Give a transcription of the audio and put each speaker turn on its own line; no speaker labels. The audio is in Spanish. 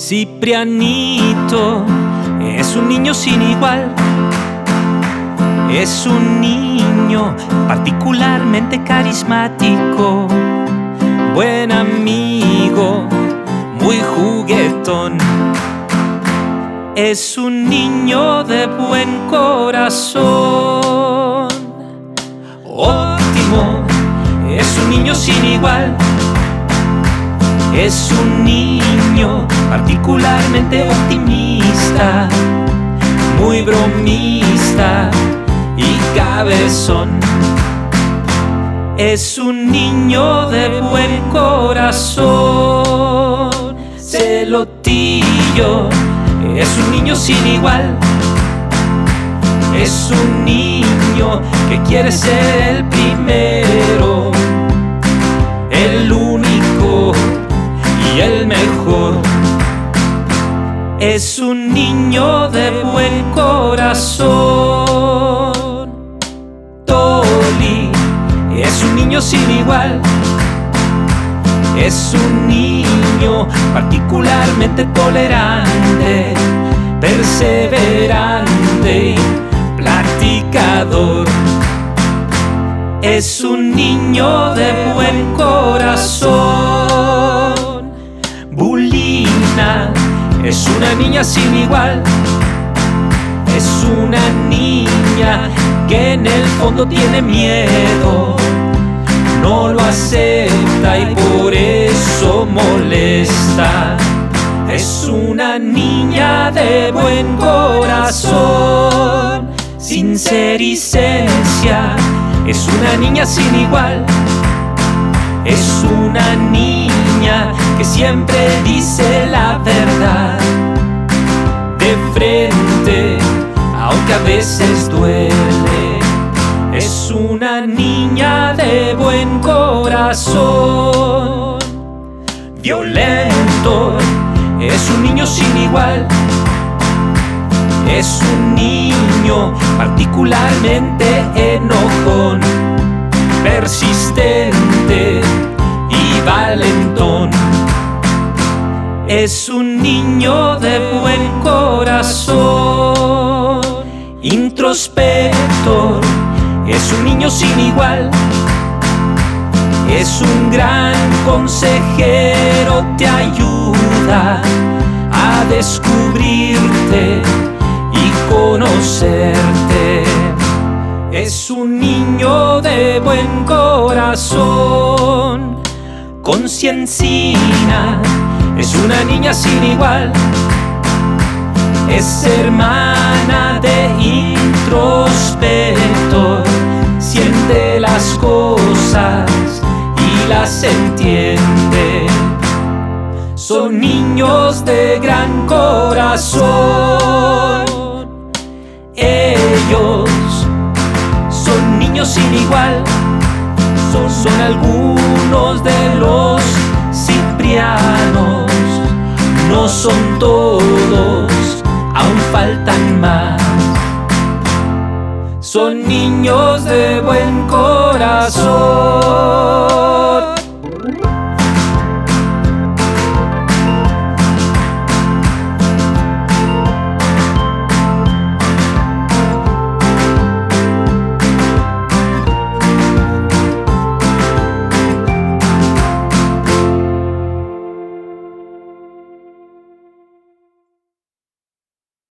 Ciprianito es un niño sin igual. Es un niño particularmente carismático, buen amigo, muy juguetón. Es un niño de buen corazón. Óptimo, es un niño sin igual. Es un niño particularmente optimista, muy bromista y cabezón. Es un niño de buen corazón, celotillo, es un niño sin igual. Es un niño que quiere ser el primero, Es un niño de buen corazón. Toli es un niño sin igual. Es un niño particularmente tolerante, perseverante y platicador. Es un niño de buen corazón. Es una niña sin igual. Es una niña que en el fondo tiene miedo. No lo acepta y por eso molesta. Es una niña de buen corazón, sincericencia. Es una niña sin igual. Es una que siempre dice la verdad de frente, aunque a veces duele. Es una niña de buen corazón, violento, es un niño sin igual. Es un niño particularmente enojón, persistente Es un niño de buen corazón, introspector, es un niño sin igual. Es un gran consejero, te ayuda a descubrirte y conocerte. Es un niño de buen corazón, conciencina, es una niña sin igual. Es hermana de introspector, siente las cosas y las entiende. Son niños de gran corazón. Ellos son niños sin igual. Son, son algunos de los ciprianos. No son todos, aún faltan más. Son niños de buen corazón.